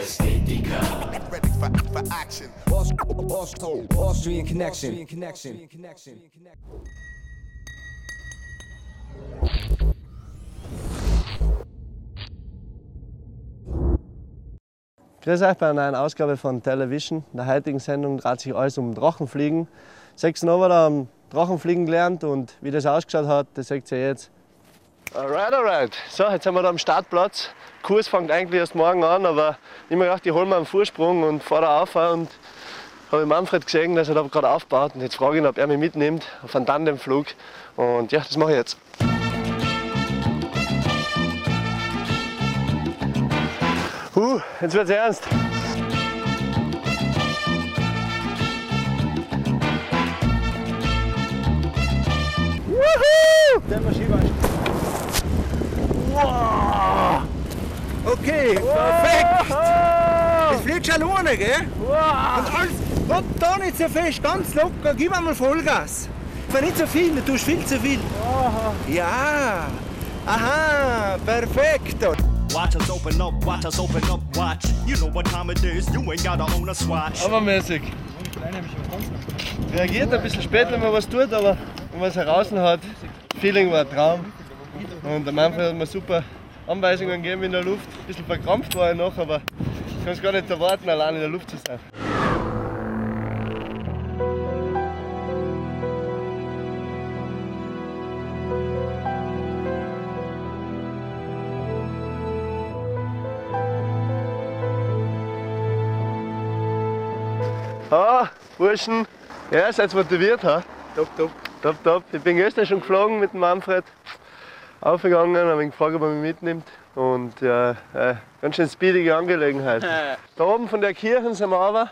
Ästhetika. Ready for, for action. Austrian connection. connection. Grüß euch bei einer neuen Ausgabe von Television. In der heutigen Sendung dreht sich alles um Drachenfliegen. Sechs Nova haben Drachenfliegen gelernt und wie das ausgeschaut hat, das seht ihr jetzt. Alright, alright. So, jetzt sind wir da am Startplatz. Der Kurs fängt eigentlich erst morgen an, aber ich mir gedacht, ich hole mir einen Vorsprung und fahre auf und habe Manfred gesehen, dass er da gerade aufbaut und jetzt frage ich ihn, ob er mich mitnimmt auf einen Tandemflug und ja, das mache ich jetzt. Huh, jetzt wird's ernst. Okay, perfekt. Das fliegt schon alleine, gell? Und alles, Gott, da nicht so fest, ganz locker, gib einmal Vollgas. Aber nicht so viel, du tust viel zu viel. Ja, aha, perfekt. Watch us open up, watch us open up, watch. You know what time it is, you ain't gotta own a swatch. Hammermäßig. Reagiert ein bisschen spät, wenn man was tut, aber wenn man es heraus hat, Feeling war ein Traum. Und der Manfred hat mir super Anweisungen gegeben in der Luft. Ein bisschen verkrampft war ich noch, aber ich kann es gar nicht erwarten, allein in der Luft zu sein. Ah, Burschen, ja, seid motiviert, ha? Top, top. Top, top. Ich bin gestern schon geflogen mit dem Manfred. Aufgegangen, habe ihn gefragt, ob er mich mitnimmt. Und ja, äh, ganz schön speedige Angelegenheit. da oben von der Kirche sind wir runter.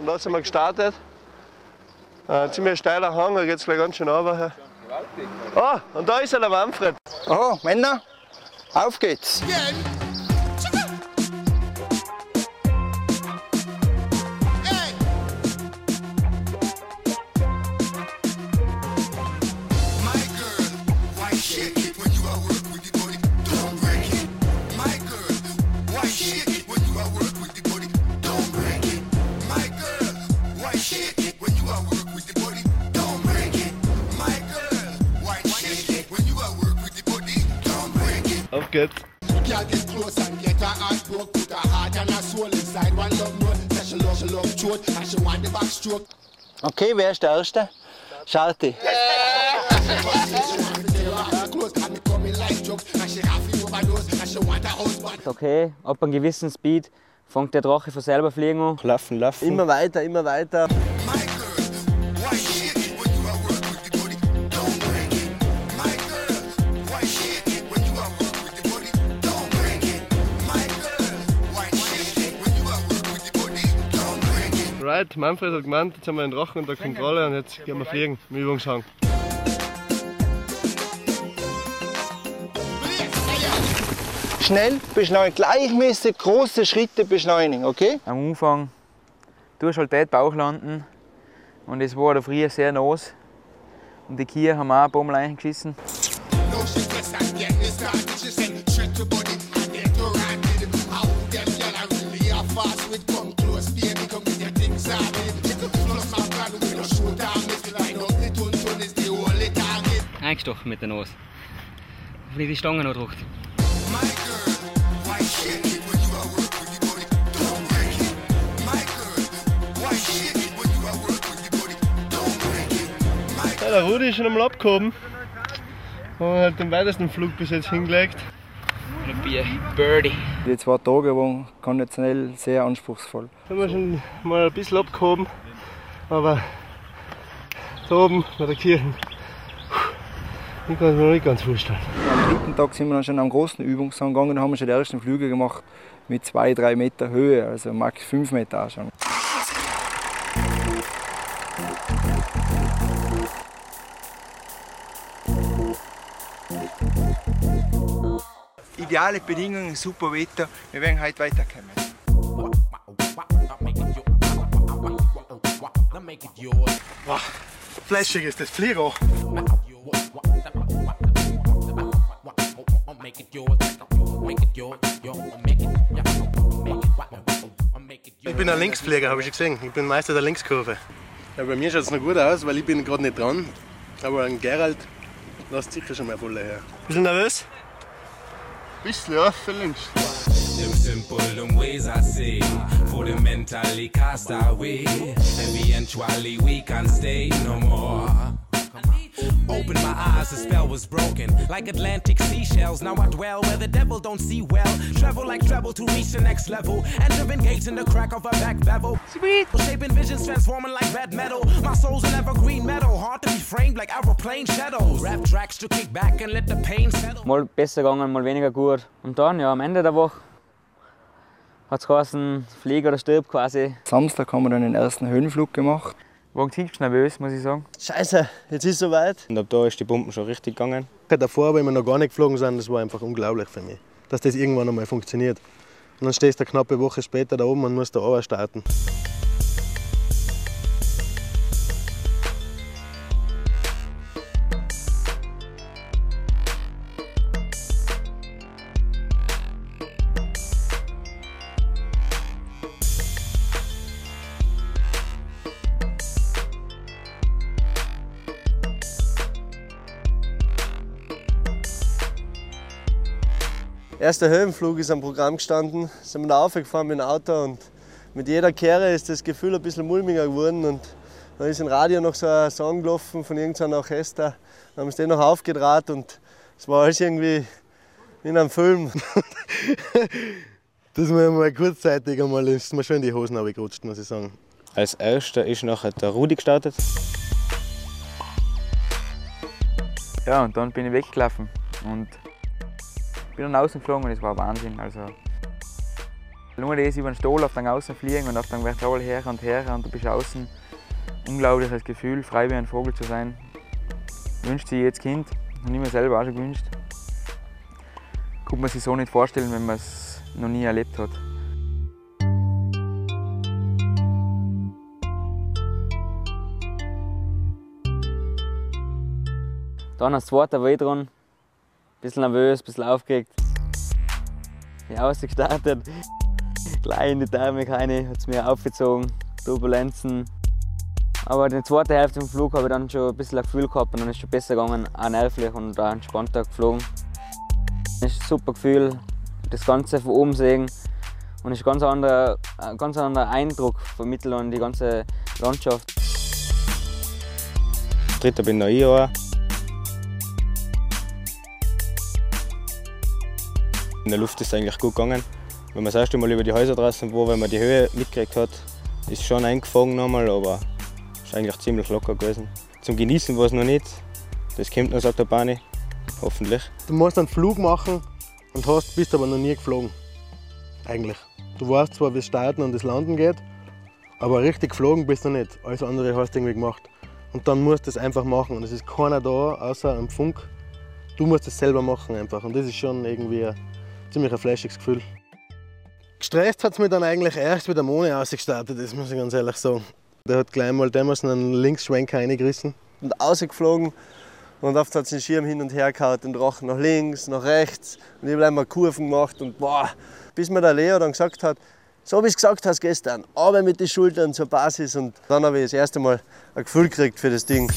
Und da sind wir gestartet. Äh, ziemlich steiler Hang, da geht es gleich ganz schön runter. Ah, und da ist er, der Manfred. Oh, Männer, auf geht's. Again. Auf geht's. Girl get close and get her heart broke Put her heart and her soul inside one love note Say she love, she love throat and she want the backstroke Okay, wer ist der Erste? Husband Okay, ab einem gewissen Speed fängt der Drache von selber fliegen an. Laufen, laufen. Immer weiter, immer weiter. Break it Right, Manfred hat gemeint, jetzt haben wir den Drachen unter Kontrolle und jetzt gehen wir fliegen im Übungshang. Schnell beschleunigen, gleichmäßig große Schritte beschleunigen, okay? Am Anfang tust halt dort Bauch landen und es war da früher sehr nass. Und die Kühe haben auch ein paar Mal reingeschissen. Eingestochen mit der Nase. Ich die Stange noch drückt. Ja, der Rudi ist schon am Abgehoben. Und hat den weitesten Flug bis jetzt hingelegt. Birdie. Die zwei Tage waren konditionell sehr anspruchsvoll. Da haben wir schon mal ein bisschen abgehoben. Aber da oben bei der Kirche, ich kann es mir noch nicht ganz vorstellen. Am dritten Tag sind wir dann schon am großen Übungshang gegangen und haben schon die ersten Flüge gemacht mit zwei, drei Meter Höhe, also max fünf Meter auch schon. Ideale Bedingungen, super Wetter. Wir werden heute weiterkommen. Fleischig ist das it, Ich bin ein Linksflieger, habe ich schon gesehen. Ich bin Meister der Linkskurve. Ja, bei mir schaut es noch gut aus, weil ich bin gerade nicht dran. Aber ein Gerald lässt sicher schon mal voll her. Bist du nervös? Für links. Them simple them ways I see For the mentally cast away Eventually we can stay no more Open my eyes, the spell was broken. Like Atlantic seashells Now I dwell where the devil don't see well. Travel like travel to reach the next level. Entering gates in the crack of a back bevel. Sweet. Shaping visions, transforming like red metal. My soul's an evergreen metal. Hard to be framed like aeroplane shadows. Rap tracks to kick back and let the pain settle. Mal besser gegangen, mal weniger gut. Und dann, ja, am Ende der Woche hat es geheißen, flieg oder stirb quasi. Samstag haben wir dann den ersten Höhenflug gemacht. Ein bisschen nervös, muss ich sagen. Scheiße, jetzt ist es soweit. Und ab da ist die Pumpen schon richtig gegangen. Davor, wenn wir noch gar nicht geflogen sind, das war einfach unglaublich für mich. Dass das irgendwann einmal funktioniert. Und dann stehst du eine knappe Woche später da oben und musst da runter starten. Erster Höhenflug ist am Programm gestanden. Sind wir da aufgefahren mit dem Auto und mit jeder Kehre ist das Gefühl ein bisschen mulmiger geworden. Und dann ist im Radio noch so ein Song gelaufen von irgendeinem Orchester. Dann haben sie den noch aufgedraht und es war alles irgendwie wie in einem Film. Das war mal kurzzeitig einmal ist mir schön die Hosen runtergerutscht, muss ich sagen. Als erster ist nachher der Rudi gestartet. Ja, und dann bin ich weggelaufen und bin dann außen geflogen und es war Wahnsinn. Also, nur das über den Stohl auf den Außen fliegen und auf den Vertikal her und her und du bist außen. Unglaubliches Gefühl, frei wie ein Vogel zu sein. Wünscht sich jedes Kind und ich mir selber auch schon gewünscht. Kann man sich so nicht vorstellen, wenn man es noch nie erlebt hat. Dann als zweiter dran. Bisschen nervös, bisschen aufgeregt. Bin ausgestartet. Gleich in die Thermik hat es mir aufgezogen. Turbulenzen. Aber in der zweiten Hälfte vom Flug habe ich dann schon ein bisschen ein Gefühl gehabt und dann ist es schon besser gegangen, auch nervlich und auch entspannter geflogen. Es ist ein super Gefühl, das Ganze von oben sehen und es ist ein ganz anderer, ein ganz anderer Eindruck vermitteln an die ganze Landschaft. Dritter bin noch ich auch. In der Luft ist es eigentlich gut gegangen. Wenn man das erste Mal über die Häuser draußen war, wenn man die Höhe mitgekriegt hat, ist schon eingefangen nochmal, aber ist eigentlich ziemlich locker gewesen. Zum Genießen war es noch nicht. Das kommt noch, sagt der Bani. Hoffentlich. Du musst einen Flug machen und hast, bist aber noch nie geflogen. Eigentlich. Du weißt zwar, wie es starten und das Landen geht, aber richtig geflogen bist du nicht. Alles andere hast du irgendwie gemacht. Und dann musst du es einfach machen. Und es ist keiner da, außer am Funk. Du musst es selber machen einfach. Und das ist schon irgendwie ziemlich ein flashiges Gefühl. Gestresst hat es mich dann eigentlich erst, wie der Mone ausgestartet ist, muss ich ganz ehrlich sagen. Der hat gleich mal damals einen Linksschwenker reingerissen. Und ausgeflogen und oft hat es den Schirm hin und her gehauen, den Drachen nach links, nach rechts. Und ich habe einmal Kurven gemacht und boah, bis mir der Leo dann gesagt hat, so wie es gesagt hast gestern, aber mit den Schultern zur Basis. Und dann habe ich das erste Mal ein Gefühl gekriegt für das Ding.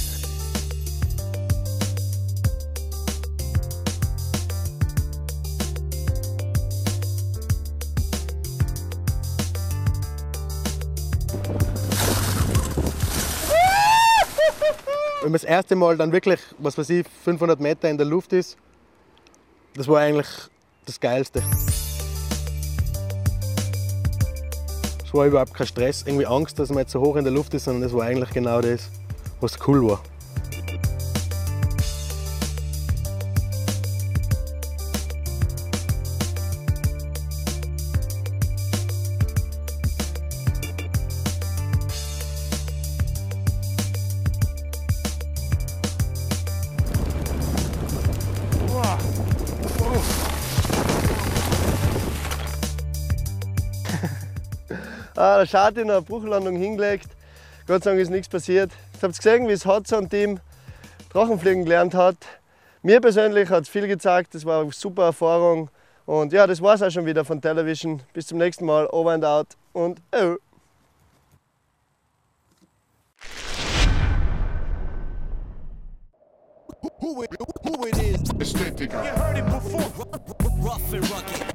Wenn man das erste Mal dann wirklich, was weiß ich, 500 Meter in der Luft ist, das war eigentlich das Geilste. Es war überhaupt kein Stress, irgendwie Angst, dass man jetzt so hoch in der Luft ist, sondern das war eigentlich genau das, was cool war. Ah, der Schati noch eine Bruchlandung hingelegt. Gott sei Dank ist nichts passiert. Jetzt habt ihr gesehen, wie es Hudson Team Drachenfliegen gelernt hat. Mir persönlich hat es viel gezeigt, das war eine super Erfahrung. Und ja, das war es auch schon wieder von Television. Bis zum nächsten Mal. Over and out. und oh. Who it, who it is? Aesthetic. You heard it before. Rough and rugged.